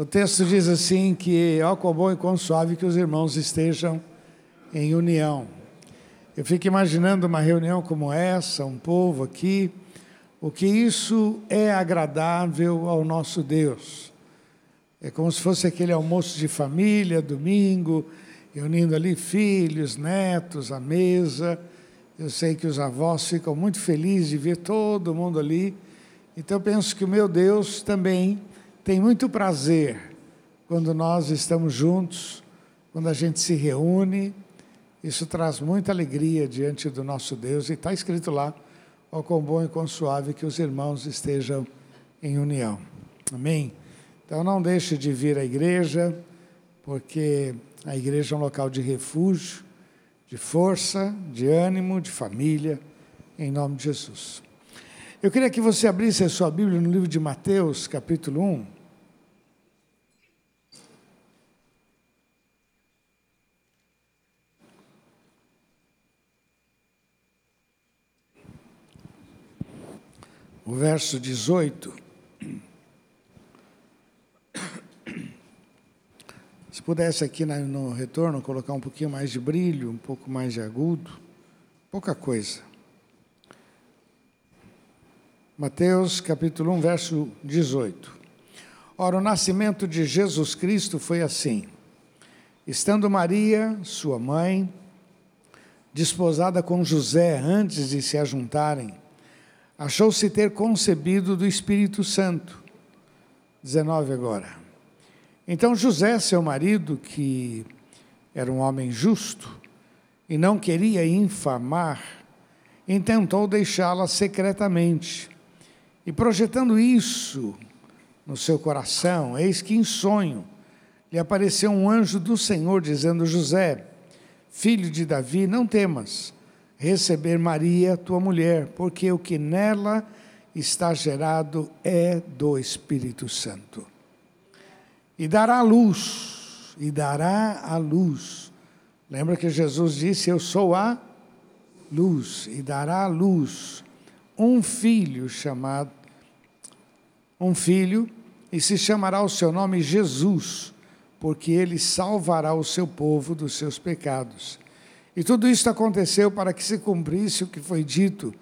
O texto diz assim que, ó, quão bom e quão suave que os irmãos estejam em união. Eu fico imaginando uma reunião como essa, um povo aqui, o que isso é agradável ao nosso Deus. É como se fosse aquele almoço de família, domingo, reunindo ali filhos, netos, à mesa. Eu sei que os avós ficam muito felizes de ver todo mundo ali. Então eu penso que o meu Deus também tem muito prazer quando nós estamos juntos, quando a gente se reúne. Isso traz muita alegria diante do nosso Deus e está escrito lá ó quão bom e quão suave que os irmãos estejam em união. Amém? Então não deixe de vir à igreja, porque a igreja é um local de refúgio, de força, de ânimo, de família, em nome de Jesus. Eu queria que você abrisse a sua Bíblia no livro de Mateus, capítulo 1. O verso 18. Se pudesse aqui no retorno colocar um pouquinho mais de brilho, um pouco mais de agudo, pouca coisa. Mateus capítulo 1, verso 18. Ora, o nascimento de Jesus Cristo foi assim. Estando Maria, sua mãe, desposada com José antes de se ajuntarem, achou-se ter concebido do Espírito Santo. 19 agora. Então José, seu marido, que era um homem justo e não queria infamar, intentou deixá-la secretamente. E projetando isso no seu coração, eis que em sonho lhe apareceu um anjo do Senhor dizendo: José, filho de Davi, não temas receber Maria, tua mulher, porque o que nela está gerado é do Espírito Santo. E dará luz, e dará a luz. Lembra que Jesus disse: Eu sou a luz, e dará a luz um filho chamado, um filho, e se chamará o seu nome Jesus, porque ele salvará o seu povo dos seus pecados. E tudo isso aconteceu para que se cumprisse o que foi dito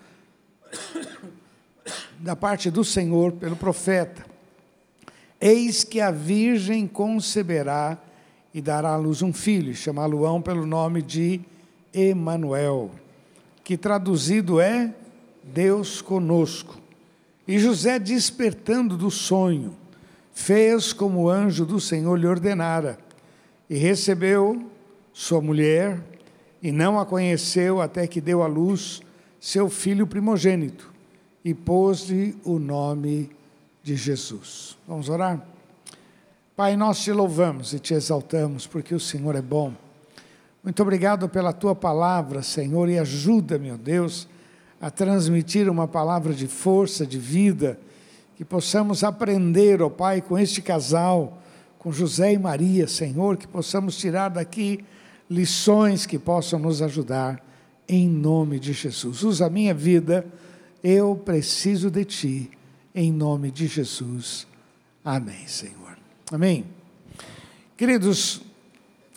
da parte do Senhor pelo profeta. Eis que a virgem conceberá e dará à luz um filho, chamá-lo-ão pelo nome de Emanuel, que traduzido é Deus conosco. E José, despertando do sonho, fez como o anjo do Senhor lhe ordenara, e recebeu sua mulher, e não a conheceu até que deu à luz seu filho primogênito e pôs-lhe o nome de Jesus. Vamos orar? Pai, nós te louvamos e te exaltamos porque o Senhor é bom. Muito obrigado pela tua palavra, Senhor, e ajuda, meu Deus, a transmitir uma palavra de força, de vida, que possamos aprender, ó oh Pai, com este casal, com José e Maria, Senhor, que possamos tirar daqui lições que possam nos ajudar, em nome de Jesus. Usa a minha vida, eu preciso de Ti, em nome de Jesus. Amém, Senhor. Amém. Queridos,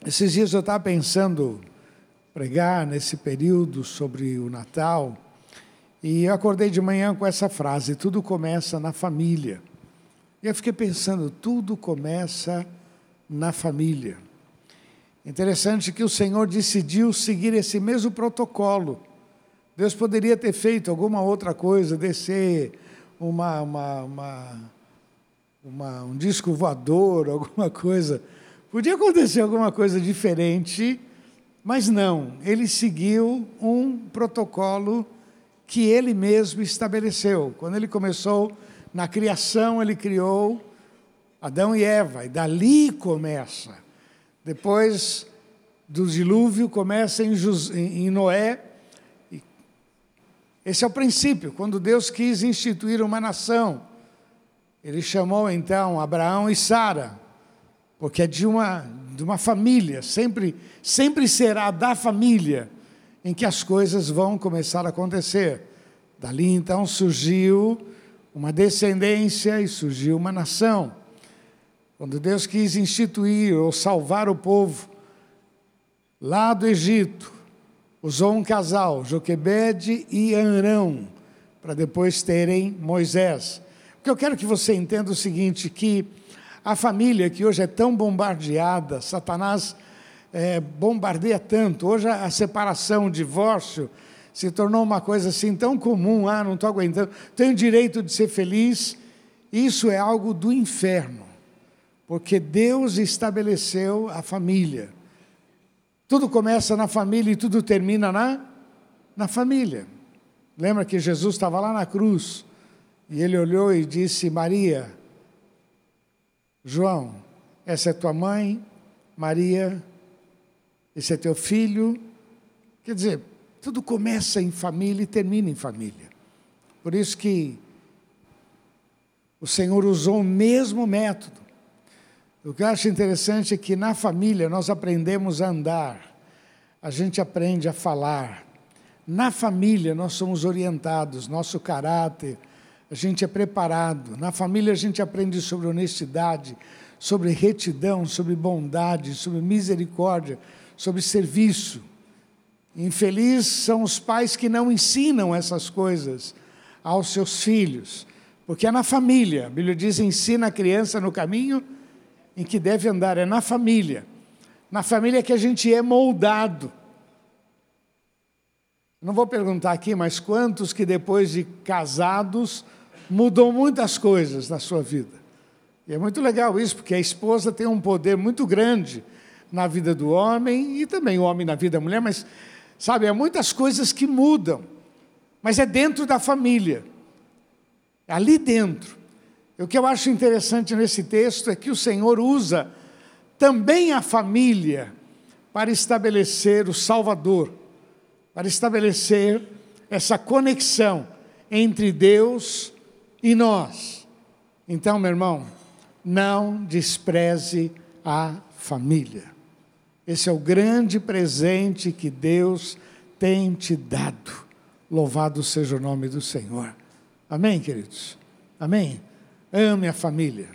esses dias eu estava pensando pregar nesse período sobre o Natal e eu acordei de manhã com essa frase: tudo começa na família. E eu fiquei pensando, tudo começa na família. Interessante que o Senhor decidiu seguir esse mesmo protocolo. Deus poderia ter feito alguma outra coisa, descer uma, uma, uma, uma, um disco voador, alguma coisa. Podia acontecer alguma coisa diferente, mas não. Ele seguiu um protocolo que ele mesmo estabeleceu. Quando ele começou na criação, ele criou Adão e Eva, e dali começa depois do dilúvio começa em, em Noé. Esse é o princípio. Quando Deus quis instituir uma nação, Ele chamou então Abraão e Sara, porque é de uma, de uma família, sempre, sempre será da família em que as coisas vão começar a acontecer. Dali então surgiu uma descendência e surgiu uma nação. Quando Deus quis instituir ou salvar o povo lá do Egito, usou um casal, Joquebede e Arão, para depois terem Moisés. Porque eu quero que você entenda o seguinte, que a família que hoje é tão bombardeada, Satanás é, bombardeia tanto, hoje a separação, o divórcio, se tornou uma coisa assim tão comum, ah, não estou aguentando, tenho direito de ser feliz, isso é algo do inferno, porque Deus estabeleceu a família. Tudo começa na família e tudo termina na, na família. Lembra que Jesus estava lá na cruz e ele olhou e disse: Maria, João, essa é tua mãe, Maria, esse é teu filho. Quer dizer, tudo começa em família e termina em família. Por isso que o Senhor usou o mesmo método. O que eu acho interessante é que na família nós aprendemos a andar, a gente aprende a falar. Na família nós somos orientados, nosso caráter, a gente é preparado. Na família a gente aprende sobre honestidade, sobre retidão, sobre bondade, sobre misericórdia, sobre serviço. Infeliz são os pais que não ensinam essas coisas aos seus filhos, porque é na família. A Bíblia diz: ensina a criança no caminho em que deve andar, é na família. Na família que a gente é moldado. Não vou perguntar aqui, mas quantos que depois de casados mudou muitas coisas na sua vida? E é muito legal isso, porque a esposa tem um poder muito grande na vida do homem e também o homem na vida da mulher, mas Sabe, há muitas coisas que mudam, mas é dentro da família, é ali dentro. O que eu acho interessante nesse texto é que o Senhor usa também a família para estabelecer o Salvador, para estabelecer essa conexão entre Deus e nós. Então, meu irmão, não despreze a família. Esse é o grande presente que Deus tem te dado. Louvado seja o nome do Senhor. Amém, queridos? Amém? Ame a família.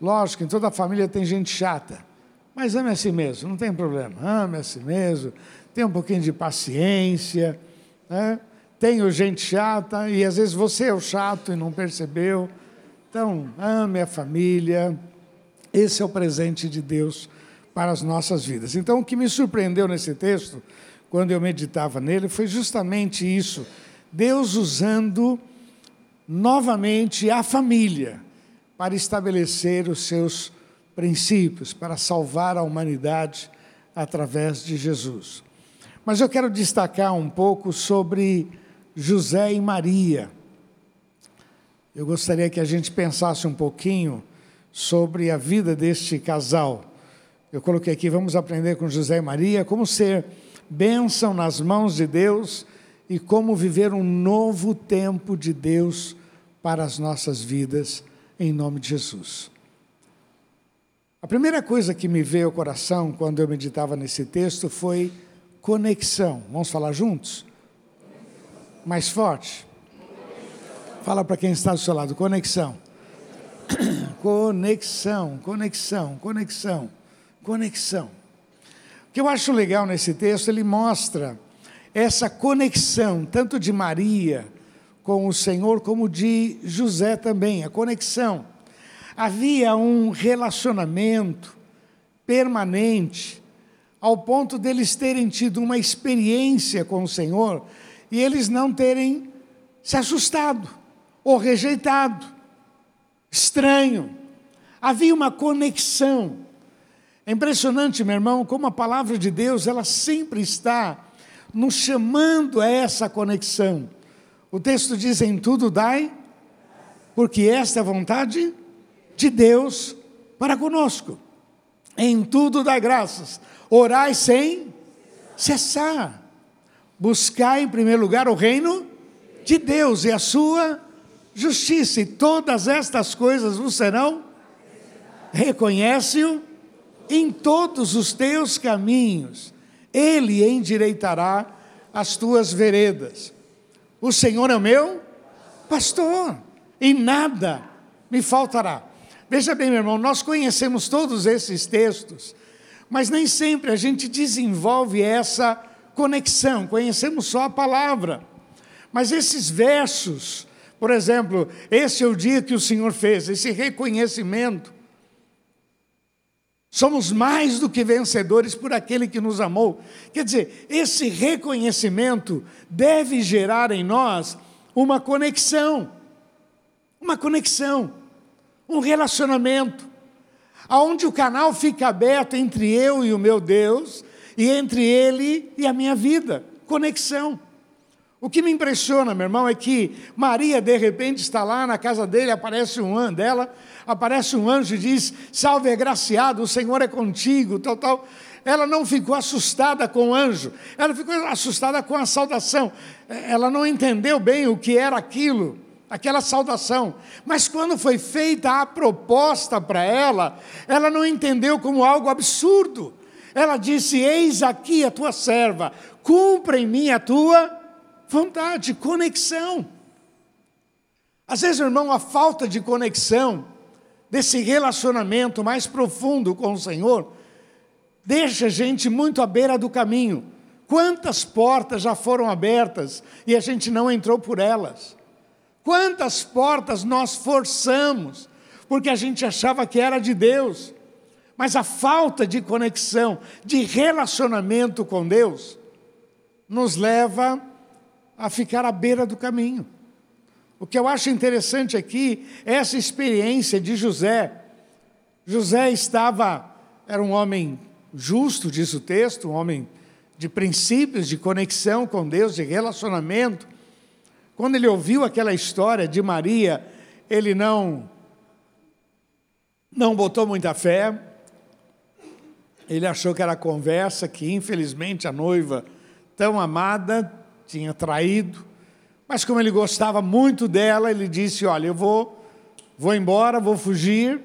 Lógico, em toda família tem gente chata, mas ame a si mesmo, não tem problema. Ame a si mesmo, tenha um pouquinho de paciência. Né? Tenho gente chata e às vezes você é o chato e não percebeu. Então, ame a família. Esse é o presente de Deus para as nossas vidas. Então, o que me surpreendeu nesse texto, quando eu meditava nele, foi justamente isso: Deus usando novamente a família para estabelecer os seus princípios, para salvar a humanidade através de Jesus. Mas eu quero destacar um pouco sobre José e Maria. Eu gostaria que a gente pensasse um pouquinho sobre a vida deste casal. Eu coloquei aqui, vamos aprender com José e Maria como ser bênção nas mãos de Deus e como viver um novo tempo de Deus para as nossas vidas, em nome de Jesus. A primeira coisa que me veio ao coração quando eu meditava nesse texto foi conexão. Vamos falar juntos? Mais forte? Fala para quem está do seu lado, conexão. Conexão, conexão, conexão conexão. O que eu acho legal nesse texto, ele mostra essa conexão, tanto de Maria com o Senhor, como de José também, a conexão. Havia um relacionamento permanente, ao ponto deles terem tido uma experiência com o Senhor e eles não terem se assustado ou rejeitado, estranho. Havia uma conexão. É impressionante, meu irmão, como a palavra de Deus, ela sempre está nos chamando a essa conexão. O texto diz: em tudo dai, porque esta é a vontade de Deus para conosco. Em tudo dai graças. Orai sem cessar. Buscai em primeiro lugar o reino de Deus e a sua justiça, e todas estas coisas vos serão. Reconhece-o em todos os teus caminhos, Ele endireitará as tuas veredas. O Senhor é o meu pastor, e nada me faltará. Veja bem, meu irmão, nós conhecemos todos esses textos, mas nem sempre a gente desenvolve essa conexão, conhecemos só a palavra. Mas esses versos, por exemplo, esse é o dia que o Senhor fez, esse reconhecimento, Somos mais do que vencedores por aquele que nos amou. Quer dizer, esse reconhecimento deve gerar em nós uma conexão. Uma conexão, um relacionamento, aonde o canal fica aberto entre eu e o meu Deus e entre ele e a minha vida. Conexão. O que me impressiona, meu irmão, é que Maria, de repente, está lá na casa dele, aparece um anjo dela, aparece um anjo e diz: Salve, agraciado, o Senhor é contigo, tal, tal. Ela não ficou assustada com o anjo, ela ficou assustada com a saudação. Ela não entendeu bem o que era aquilo, aquela saudação. Mas quando foi feita a proposta para ela, ela não entendeu como algo absurdo. Ela disse: Eis aqui a tua serva, cumpra em mim a tua vontade, conexão. Às vezes, irmão, a falta de conexão, desse relacionamento mais profundo com o Senhor, deixa a gente muito à beira do caminho. Quantas portas já foram abertas e a gente não entrou por elas? Quantas portas nós forçamos porque a gente achava que era de Deus? Mas a falta de conexão, de relacionamento com Deus, nos leva a ficar à beira do caminho. O que eu acho interessante aqui é essa experiência de José. José estava, era um homem justo, diz o texto, um homem de princípios, de conexão com Deus, de relacionamento. Quando ele ouviu aquela história de Maria, ele não não botou muita fé. Ele achou que era conversa que infelizmente a noiva tão amada tinha traído, mas como ele gostava muito dela, ele disse: Olha, eu vou, vou embora, vou fugir,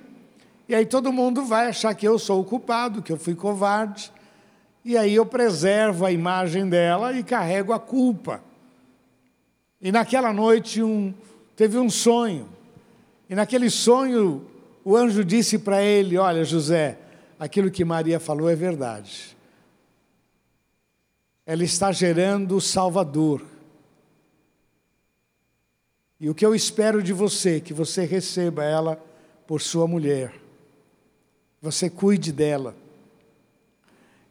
e aí todo mundo vai achar que eu sou o culpado, que eu fui covarde, e aí eu preservo a imagem dela e carrego a culpa. E naquela noite um, teve um sonho, e naquele sonho o anjo disse para ele: Olha, José, aquilo que Maria falou é verdade ela está gerando o Salvador. E o que eu espero de você, que você receba ela por sua mulher. Você cuide dela.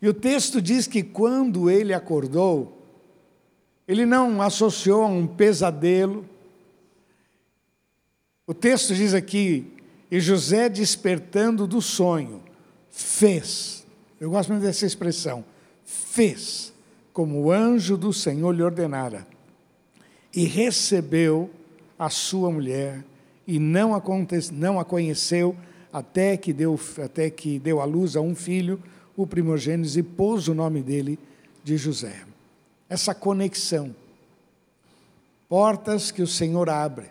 E o texto diz que quando ele acordou, ele não associou a um pesadelo. O texto diz aqui, e José despertando do sonho, fez. Eu gosto muito dessa expressão, fez como o anjo do Senhor lhe ordenara, e recebeu a sua mulher, e não a, não a conheceu até que, deu, até que deu à luz a um filho, o primogênito, e pôs o nome dele de José. Essa conexão. Portas que o Senhor abre,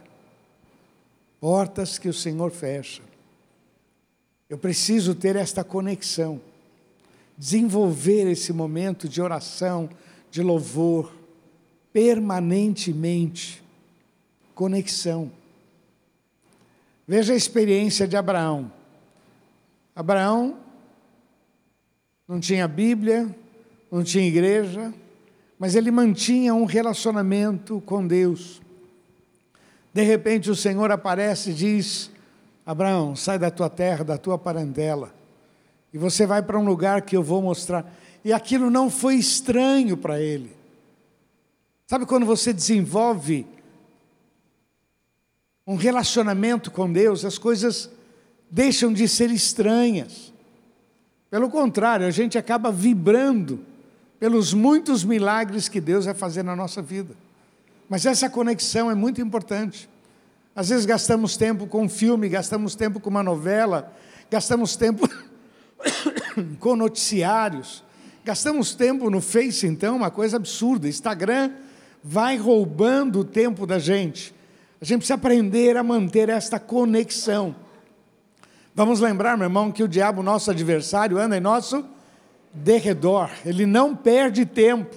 portas que o Senhor fecha. Eu preciso ter esta conexão desenvolver esse momento de oração, de louvor, permanentemente. Conexão. Veja a experiência de Abraão. Abraão não tinha Bíblia, não tinha igreja, mas ele mantinha um relacionamento com Deus. De repente o Senhor aparece e diz: Abraão, sai da tua terra, da tua parentela e você vai para um lugar que eu vou mostrar. E aquilo não foi estranho para ele. Sabe quando você desenvolve um relacionamento com Deus, as coisas deixam de ser estranhas. Pelo contrário, a gente acaba vibrando pelos muitos milagres que Deus vai fazer na nossa vida. Mas essa conexão é muito importante. Às vezes gastamos tempo com um filme, gastamos tempo com uma novela, gastamos tempo com noticiários. Gastamos tempo no Face, então, uma coisa absurda. Instagram vai roubando o tempo da gente. A gente precisa aprender a manter esta conexão. Vamos lembrar, meu irmão, que o diabo, nosso adversário, anda em nosso derredor. Ele não perde tempo.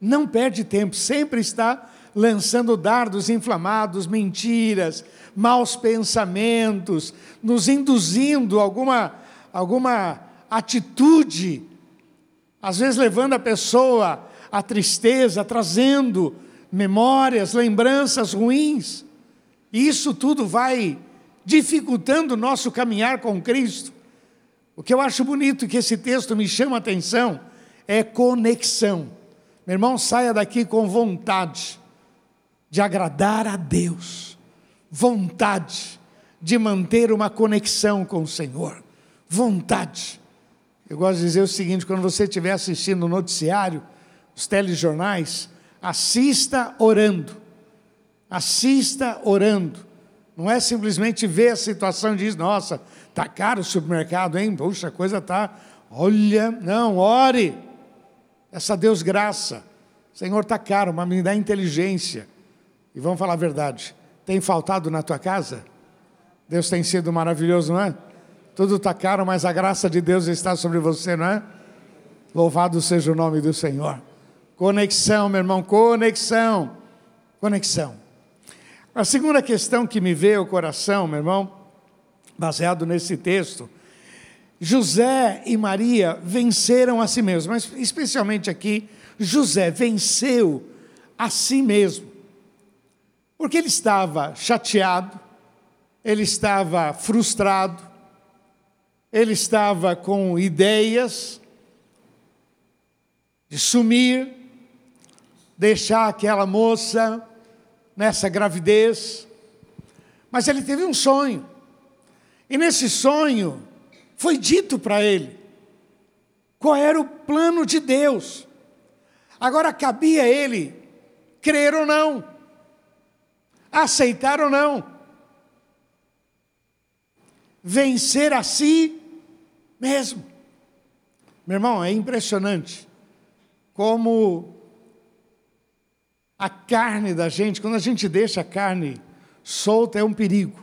Não perde tempo, sempre está lançando dardos inflamados, mentiras, maus pensamentos, nos induzindo alguma, alguma atitude, às vezes levando a pessoa à tristeza, trazendo memórias, lembranças ruins. E isso tudo vai dificultando o nosso caminhar com Cristo. O que eu acho bonito que esse texto me chama a atenção é conexão. Meu irmão, saia daqui com vontade de agradar a Deus, vontade de manter uma conexão com o Senhor, vontade. Eu gosto de dizer o seguinte: quando você estiver assistindo o noticiário, os telejornais, assista orando, assista orando. Não é simplesmente ver a situação e dizer, nossa, tá caro o supermercado, hein? Puxa, a coisa tá. Olha, não, ore. Essa Deus graça. Senhor, tá caro, mas me dá inteligência. E vamos falar a verdade. Tem faltado na tua casa? Deus tem sido maravilhoso, não é? Tudo está caro, mas a graça de Deus está sobre você, não é? Louvado seja o nome do Senhor. Conexão, meu irmão, conexão. Conexão. A segunda questão que me veio ao coração, meu irmão, baseado nesse texto, José e Maria venceram a si mesmos, mas especialmente aqui, José venceu a si mesmo. Porque ele estava chateado, ele estava frustrado, ele estava com ideias de sumir, deixar aquela moça nessa gravidez. Mas ele teve um sonho. E nesse sonho foi dito para ele qual era o plano de Deus. Agora cabia ele crer ou não, aceitar ou não, vencer a si mesmo. Meu irmão, é impressionante como a carne da gente, quando a gente deixa a carne solta, é um perigo.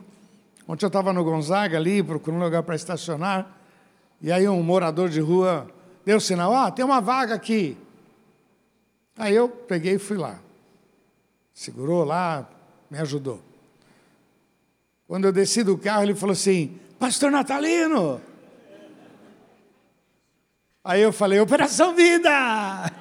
Ontem eu estava no Gonzaga ali, procurando um lugar para estacionar, e aí um morador de rua deu sinal: ah, tem uma vaga aqui. Aí eu peguei e fui lá. Segurou lá, me ajudou. Quando eu desci do carro, ele falou assim: Pastor Natalino. Aí eu falei: Operação Vida!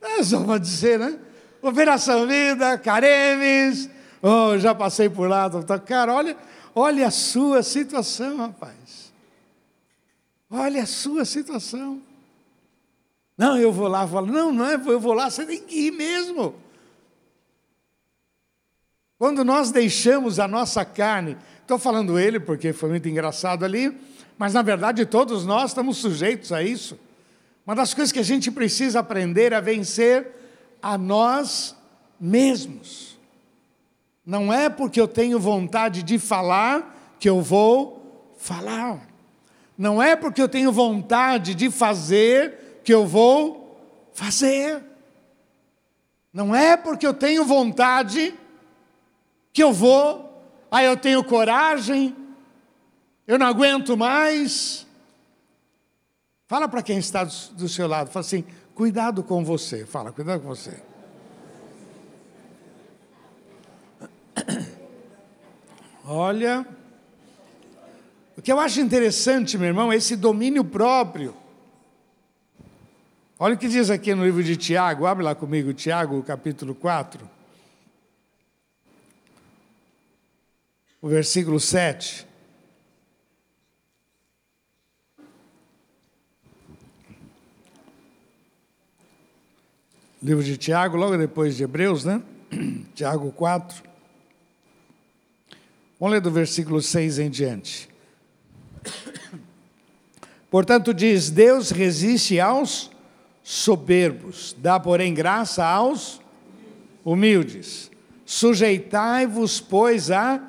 É só para dizer, né? Operação Vida, Caremes, oh, já passei por lá, cara, olha, olha a sua situação, rapaz. Olha a sua situação. Não, eu vou lá, falo, não, não é, eu vou lá, você tem que ir mesmo. Quando nós deixamos a nossa carne, estou falando ele porque foi muito engraçado ali, mas na verdade todos nós estamos sujeitos a isso. Uma das coisas que a gente precisa aprender é vencer a nós mesmos. Não é porque eu tenho vontade de falar que eu vou falar. Não é porque eu tenho vontade de fazer que eu vou fazer. Não é porque eu tenho vontade que eu vou, aí eu tenho coragem, eu não aguento mais. Fala para quem está do seu lado, fala assim: cuidado com você. Fala, cuidado com você. Olha, o que eu acho interessante, meu irmão, é esse domínio próprio. Olha o que diz aqui no livro de Tiago, abre lá comigo, Tiago, capítulo 4. O versículo 7. Livro de Tiago, logo depois de Hebreus, né? Tiago 4. Vamos ler do versículo 6 em diante. Portanto, diz: Deus resiste aos soberbos, dá, porém, graça aos humildes. Sujeitai-vos, pois, a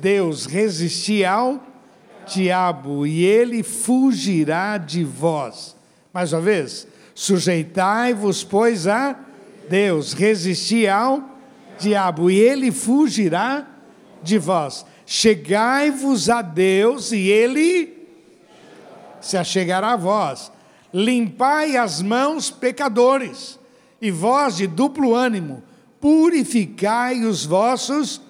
Deus, resisti ao diabo, e ele fugirá de vós. Mais uma vez, Sujeitai-vos, pois, a Deus, resisti ao diabo, e ele fugirá de vós. Chegai-vos a Deus, e ele se achegará a vós. Limpai as mãos, pecadores, e vós de duplo ânimo, purificai os vossos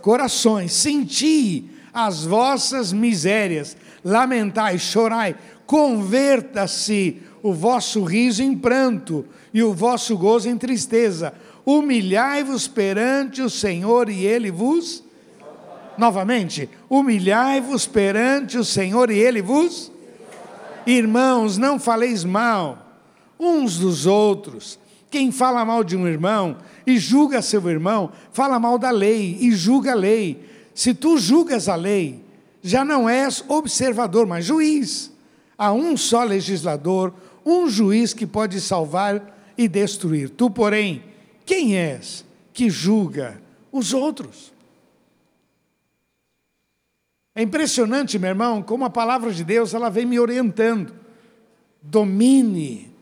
corações, senti as vossas misérias, lamentai, chorai, converta-se o vosso riso em pranto e o vosso gozo em tristeza. Humilhai-vos perante o Senhor e ele vos. Novamente, humilhai-vos perante o Senhor e ele vos. Irmãos, não faleis mal uns dos outros. Quem fala mal de um irmão e julga seu irmão, fala mal da lei e julga a lei. Se tu julgas a lei, já não és observador, mas juiz. Há um só legislador, um juiz que pode salvar e destruir. Tu, porém, quem és que julga os outros? É impressionante, meu irmão, como a palavra de Deus ela vem me orientando. Domine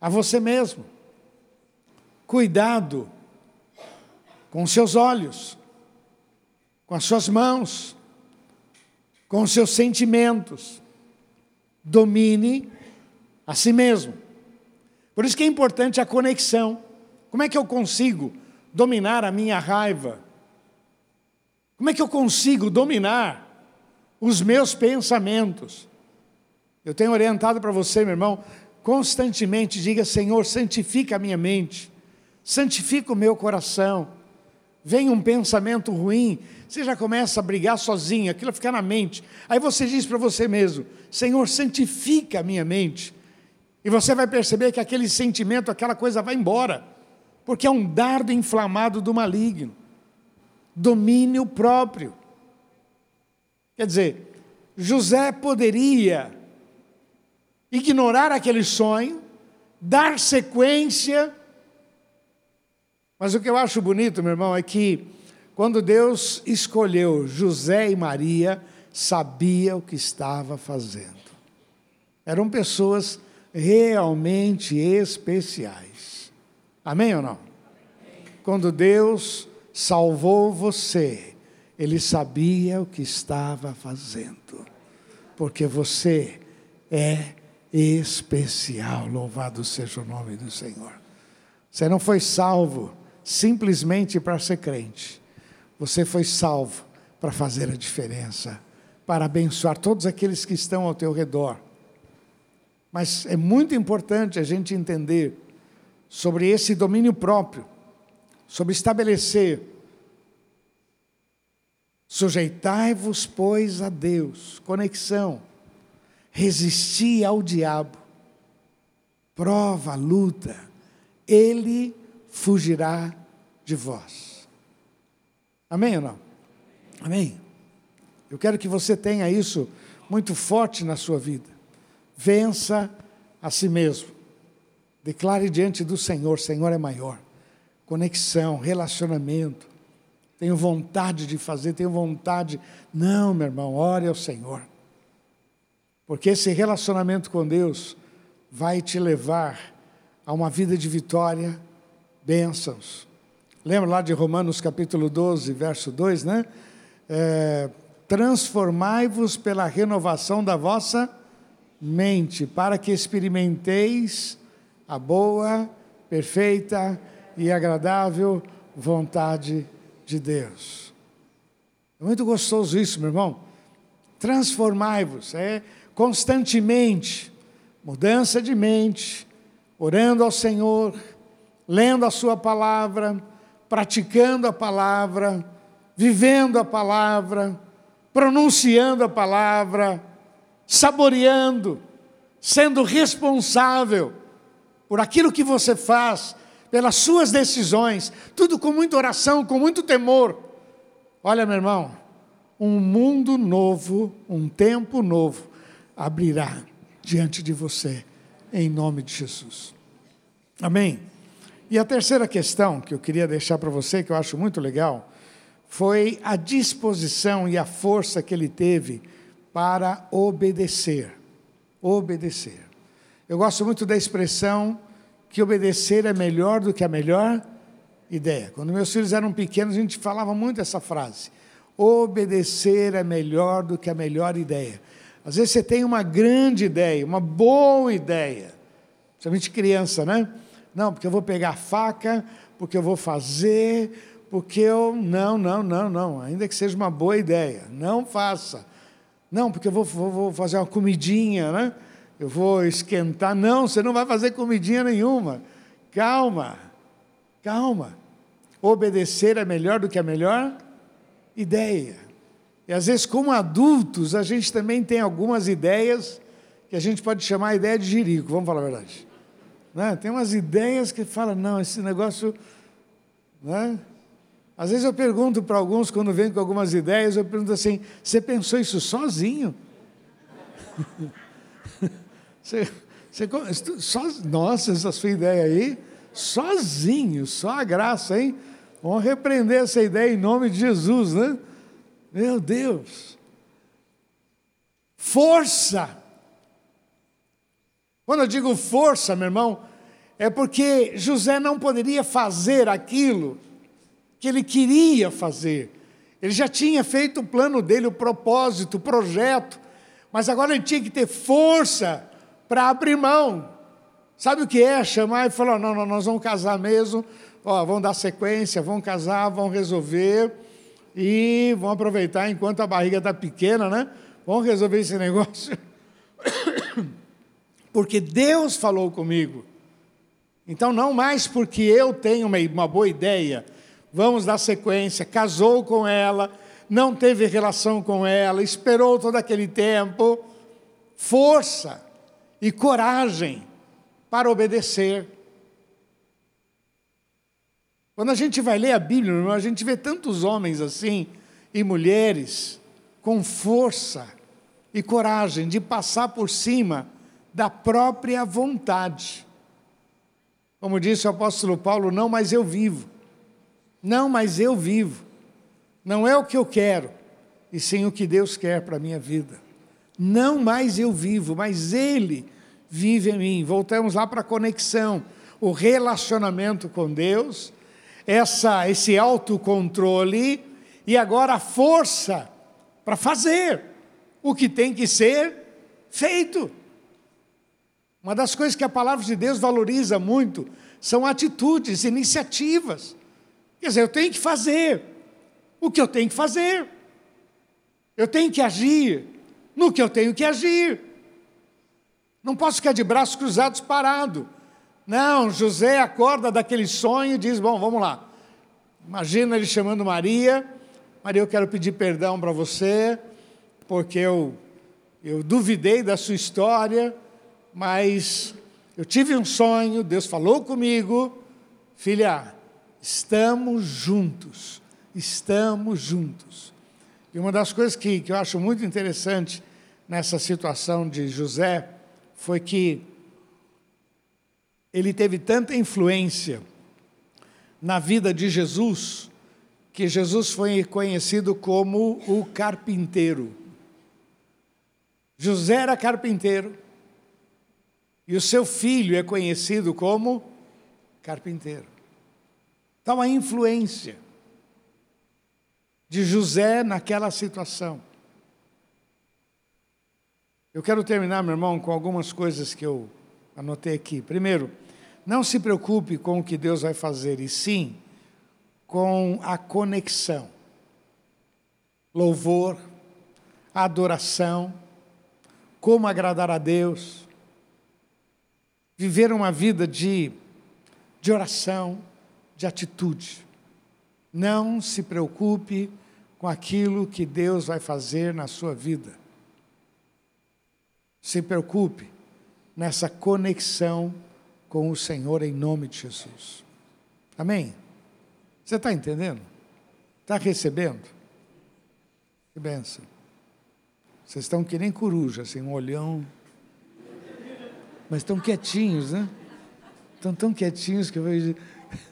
a você mesmo. Cuidado com seus olhos, com as suas mãos, com os seus sentimentos. Domine a si mesmo. Por isso que é importante a conexão. Como é que eu consigo dominar a minha raiva? Como é que eu consigo dominar os meus pensamentos? Eu tenho orientado para você, meu irmão, constantemente diga: Senhor, santifica a minha mente, santifica o meu coração. Vem um pensamento ruim, você já começa a brigar sozinho, aquilo fica na mente. Aí você diz para você mesmo: Senhor, santifica a minha mente. E você vai perceber que aquele sentimento, aquela coisa vai embora, porque é um dardo inflamado do maligno. Domínio próprio. Quer dizer, José poderia ignorar aquele sonho, dar sequência. Mas o que eu acho bonito, meu irmão, é que quando Deus escolheu José e Maria, sabia o que estava fazendo. Eram pessoas realmente especiais. Amém ou não? Quando Deus salvou você, Ele sabia o que estava fazendo, porque você é especial. Louvado seja o nome do Senhor. Você não foi salvo simplesmente para ser crente, você foi salvo para fazer a diferença, para abençoar todos aqueles que estão ao teu redor mas é muito importante a gente entender sobre esse domínio próprio, sobre estabelecer. Sujeitai-vos, pois, a Deus, conexão, resisti ao diabo, prova, luta, ele fugirá de vós. Amém ou não? Amém? Eu quero que você tenha isso muito forte na sua vida vença a si mesmo. Declare diante do Senhor: Senhor é maior. Conexão, relacionamento. Tenho vontade de fazer, tenho vontade. Não, meu irmão, ore ao Senhor. Porque esse relacionamento com Deus vai te levar a uma vida de vitória, bênçãos. Lembra lá de Romanos capítulo 12, verso 2, né? É, Transformai-vos pela renovação da vossa mente, para que experimenteis a boa, perfeita e agradável vontade de Deus. É muito gostoso isso, meu irmão. Transformai-vos, é constantemente, mudança de mente, orando ao Senhor, lendo a Sua palavra, praticando a palavra, vivendo a palavra, pronunciando a palavra, saboreando, sendo responsável por aquilo que você faz, pelas suas decisões, tudo com muita oração, com muito temor. Olha, meu irmão, um mundo novo, um tempo novo abrirá diante de você, em nome de Jesus. Amém? E a terceira questão que eu queria deixar para você, que eu acho muito legal, foi a disposição e a força que ele teve para obedecer. Obedecer. Eu gosto muito da expressão que obedecer é melhor do que a melhor ideia. Quando meus filhos eram pequenos, a gente falava muito essa frase. Obedecer é melhor do que a melhor ideia. Às vezes você tem uma grande ideia, uma boa ideia, principalmente criança, né? Não, porque eu vou pegar a faca, porque eu vou fazer, porque eu. Não, não, não, não. Ainda que seja uma boa ideia, não faça. Não, porque eu vou, vou, vou fazer uma comidinha, né? Eu vou esquentar. Não, você não vai fazer comidinha nenhuma. Calma, calma. Obedecer é melhor do que a melhor ideia. E às vezes, como adultos, a gente também tem algumas ideias que a gente pode chamar ideia de jirico, vamos falar a verdade. Né? Tem umas ideias que falam, não, esse negócio. Né? Às vezes eu pergunto para alguns, quando vêm com algumas ideias, eu pergunto assim: você pensou isso sozinho? você, você, só, nossa, essa sua ideia aí, sozinho, só a graça, hein? Vamos repreender essa ideia em nome de Jesus, né? Meu Deus. Força. Quando eu digo força, meu irmão, é porque José não poderia fazer aquilo que ele queria fazer. Ele já tinha feito o plano dele, o propósito, o projeto, mas agora ele tinha que ter força para abrir mão. Sabe o que é? Chamar e falar: não, não, nós vamos casar mesmo, ó, vamos dar sequência, vamos casar, vamos resolver e vamos aproveitar enquanto a barriga está pequena, né? Vamos resolver esse negócio. Porque Deus falou comigo. Então, não mais porque eu tenho uma, uma boa ideia, vamos dar sequência, casou com ela, não teve relação com ela, esperou todo aquele tempo, força e coragem para obedecer. Quando a gente vai ler a Bíblia, a gente vê tantos homens assim e mulheres com força e coragem de passar por cima da própria vontade. Como disse o apóstolo Paulo, não mais eu vivo. Não mais eu vivo. Não é o que eu quero, e sim o que Deus quer para a minha vida. Não mais eu vivo, mas Ele vive em mim. Voltamos lá para a conexão, o relacionamento com Deus essa, esse autocontrole e agora a força para fazer o que tem que ser feito. Uma das coisas que a palavra de Deus valoriza muito são atitudes, iniciativas. Quer dizer, eu tenho que fazer o que eu tenho que fazer. Eu tenho que agir no que eu tenho que agir. Não posso ficar de braços cruzados parado. Não, José acorda daquele sonho e diz: Bom, vamos lá. Imagina ele chamando Maria: Maria, eu quero pedir perdão para você, porque eu, eu duvidei da sua história, mas eu tive um sonho, Deus falou comigo, filha, estamos juntos, estamos juntos. E uma das coisas que, que eu acho muito interessante nessa situação de José foi que ele teve tanta influência na vida de Jesus que Jesus foi conhecido como o carpinteiro. José era carpinteiro e o seu filho é conhecido como carpinteiro. Então a influência de José naquela situação. Eu quero terminar, meu irmão, com algumas coisas que eu anotei aqui. Primeiro, não se preocupe com o que Deus vai fazer, e sim com a conexão. Louvor, adoração, como agradar a Deus, viver uma vida de, de oração, de atitude. Não se preocupe com aquilo que Deus vai fazer na sua vida. Se preocupe nessa conexão com o Senhor em nome de Jesus. Amém? Você está entendendo? Está recebendo? Que benção. Vocês estão que nem coruja, assim, um olhão. Mas estão quietinhos, né? Estão tão quietinhos que eu vejo.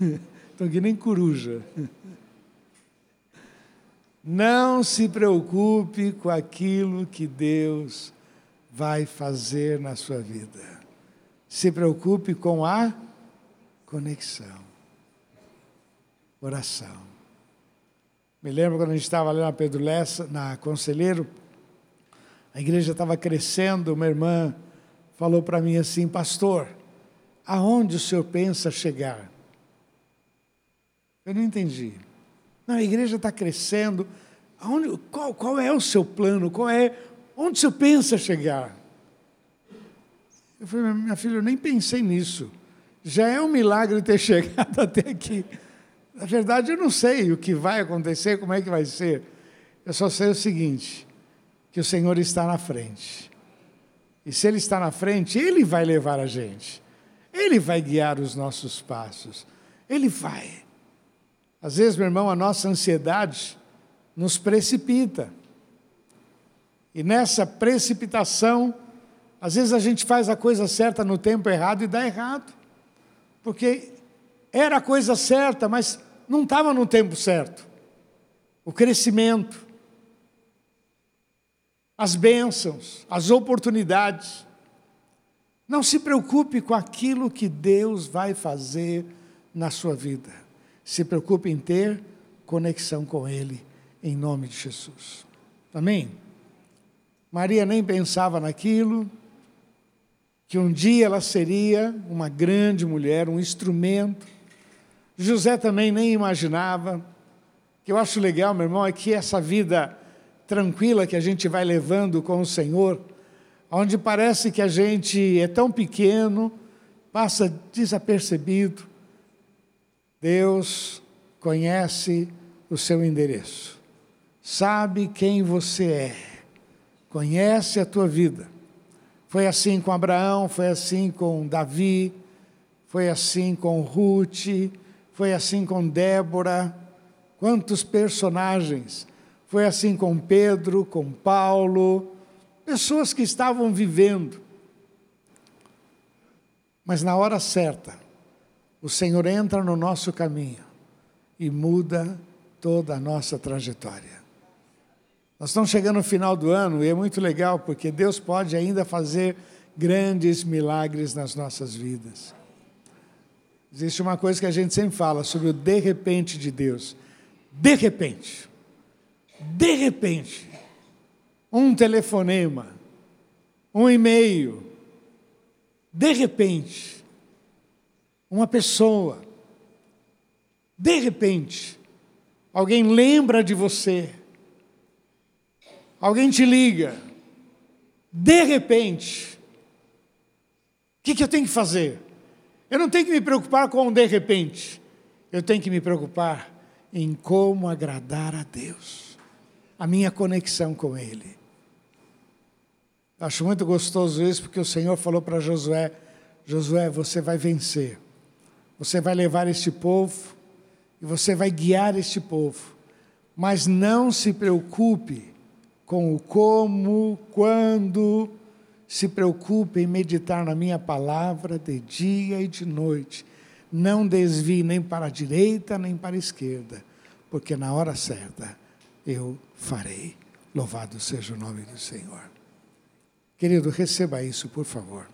estão que nem coruja. Não se preocupe com aquilo que Deus vai fazer na sua vida se preocupe com a conexão. Oração. Me lembro quando a gente estava ali na Pedro Lessa, na Conselheiro, a igreja estava crescendo, uma irmã falou para mim assim, pastor, aonde o senhor pensa chegar? Eu não entendi. Não, a igreja está crescendo. Aonde, qual, qual é o seu plano? Qual é, onde senhor pensa chegar? Eu falei, minha filha, eu nem pensei nisso. Já é um milagre ter chegado até aqui. Na verdade, eu não sei o que vai acontecer, como é que vai ser. Eu só sei o seguinte: que o Senhor está na frente. E se Ele está na frente, Ele vai levar a gente. Ele vai guiar os nossos passos. Ele vai. Às vezes, meu irmão, a nossa ansiedade nos precipita. E nessa precipitação, às vezes a gente faz a coisa certa no tempo errado e dá errado. Porque era a coisa certa, mas não estava no tempo certo. O crescimento, as bênçãos, as oportunidades. Não se preocupe com aquilo que Deus vai fazer na sua vida. Se preocupe em ter conexão com Ele, em nome de Jesus. Amém? Maria nem pensava naquilo, que um dia ela seria uma grande mulher, um instrumento. José também nem imaginava. O que eu acho legal, meu irmão, é que essa vida tranquila que a gente vai levando com o Senhor, onde parece que a gente é tão pequeno, passa desapercebido. Deus conhece o seu endereço, sabe quem você é, conhece a tua vida foi assim com Abraão, foi assim com Davi, foi assim com Ruth, foi assim com Débora. Quantos personagens! Foi assim com Pedro, com Paulo, pessoas que estavam vivendo. Mas na hora certa, o Senhor entra no nosso caminho e muda toda a nossa trajetória. Nós estamos chegando no final do ano e é muito legal porque Deus pode ainda fazer grandes milagres nas nossas vidas. Existe uma coisa que a gente sempre fala sobre o de repente de Deus. De repente. De repente. Um telefonema, um e-mail. De repente. Uma pessoa. De repente. Alguém lembra de você Alguém te liga, de repente, o que, que eu tenho que fazer? Eu não tenho que me preocupar com o de repente, eu tenho que me preocupar em como agradar a Deus, a minha conexão com Ele. Acho muito gostoso isso, porque o Senhor falou para Josué: Josué, você vai vencer, você vai levar este povo e você vai guiar este povo, mas não se preocupe com o como, quando, se preocupe em meditar na minha palavra de dia e de noite. Não desvie nem para a direita nem para a esquerda, porque na hora certa eu farei. Louvado seja o nome do Senhor. Querido, receba isso, por favor.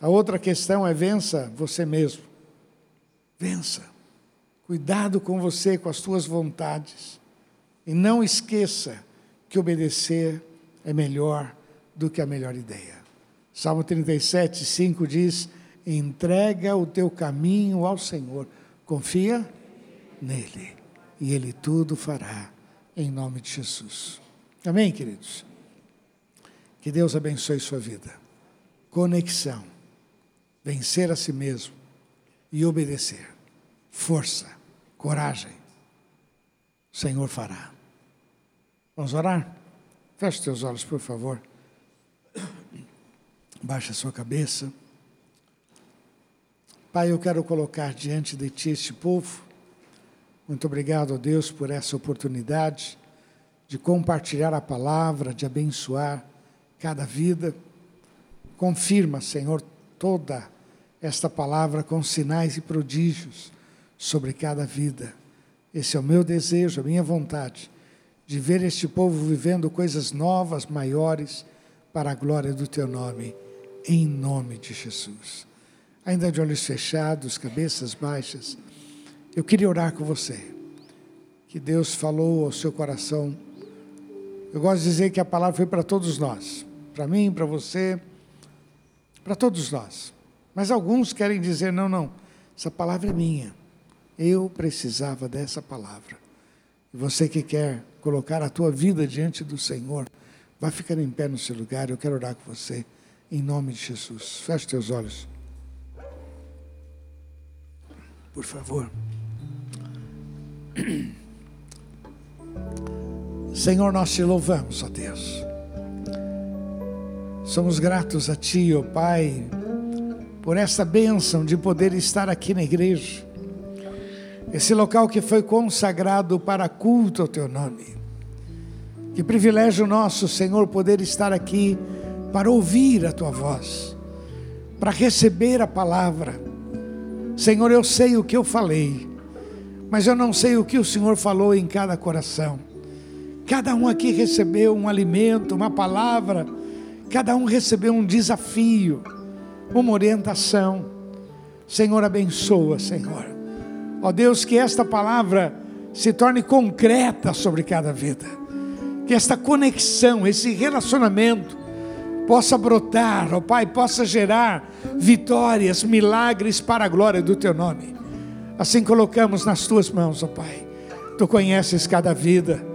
A outra questão é vença você mesmo. Vença. Cuidado com você, com as tuas vontades. E não esqueça que obedecer é melhor do que a melhor ideia. Salmo 37, 5 diz: entrega o teu caminho ao Senhor, confia nele, e ele tudo fará, em nome de Jesus. Amém, queridos? Que Deus abençoe sua vida. Conexão, vencer a si mesmo e obedecer. Força, coragem. O Senhor fará. Vamos orar? Feche teus olhos, por favor. Baixa a sua cabeça. Pai, eu quero colocar diante de Ti este povo. Muito obrigado, a Deus, por essa oportunidade de compartilhar a palavra, de abençoar cada vida. Confirma, Senhor, toda esta palavra com sinais e prodígios sobre cada vida. Esse é o meu desejo, a minha vontade de ver este povo vivendo coisas novas, maiores, para a glória do teu nome, em nome de Jesus. Ainda de olhos fechados, cabeças baixas, eu queria orar com você. Que Deus falou ao seu coração. Eu gosto de dizer que a palavra foi para todos nós, para mim, para você, para todos nós. Mas alguns querem dizer: não, não, essa palavra é minha. Eu precisava dessa palavra. E você que quer colocar a tua vida diante do Senhor, vai ficar em pé no seu lugar. Eu quero orar com você, em nome de Jesus. Feche teus olhos. Por favor. Senhor, nós te louvamos, ó Deus. Somos gratos a Ti, ó Pai, por essa bênção de poder estar aqui na igreja. Esse local que foi consagrado para culto ao Teu nome. Que privilégio nosso, Senhor, poder estar aqui para ouvir a Tua voz, para receber a palavra. Senhor, eu sei o que eu falei, mas eu não sei o que o Senhor falou em cada coração. Cada um aqui recebeu um alimento, uma palavra, cada um recebeu um desafio, uma orientação. Senhor, abençoa, Senhor. Ó Deus, que esta palavra se torne concreta sobre cada vida. Que esta conexão, esse relacionamento possa brotar, ó Pai, possa gerar vitórias, milagres para a glória do teu nome. Assim colocamos nas tuas mãos, ó Pai. Tu conheces cada vida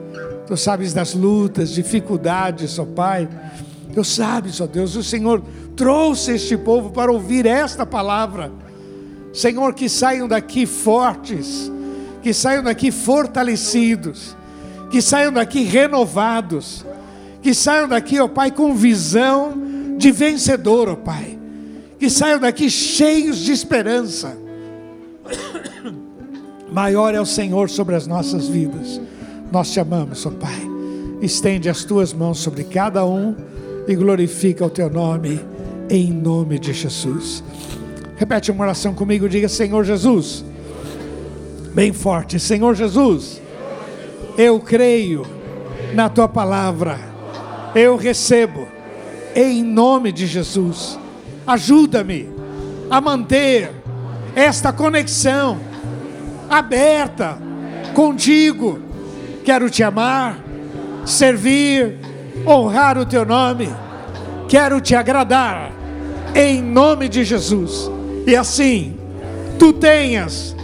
Tu sabes das lutas, dificuldades, ó Pai. Tu sabes, ó Deus, o Senhor trouxe este povo para ouvir esta palavra. Senhor, que saiam daqui fortes, que saiam daqui fortalecidos, que saiam daqui renovados, que saiam daqui, ó Pai, com visão de vencedor, ó Pai. Que saiam daqui cheios de esperança. Maior é o Senhor sobre as nossas vidas. Nós te amamos, ó Pai. Estende as tuas mãos sobre cada um e glorifica o teu nome, em nome de Jesus. Repete uma oração comigo, diga: Senhor Jesus, bem forte, Senhor Jesus, eu creio na tua palavra, eu recebo, em nome de Jesus. Ajuda-me a manter esta conexão aberta contigo Quero te amar, servir, honrar o teu nome. Quero te agradar, em nome de Jesus. E assim, tu tenhas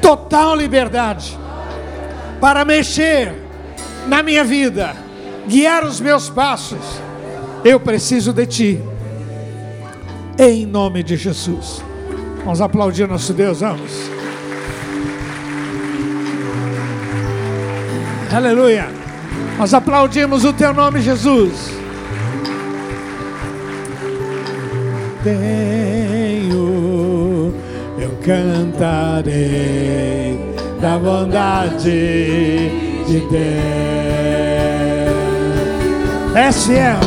total liberdade para mexer na minha vida, guiar os meus passos. Eu preciso de ti, em nome de Jesus. Vamos aplaudir nosso Deus, vamos. Aleluia. Nós aplaudimos o teu nome, Jesus. Tenho, eu cantarei da bondade de Deus. É fiel,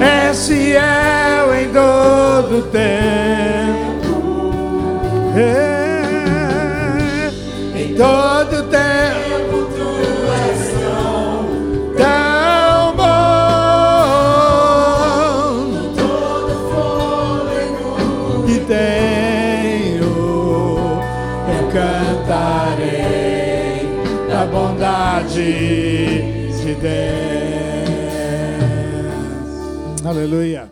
é fiel em todo tempo. É, em todo tempo. Bondade de Deus. Aleluia.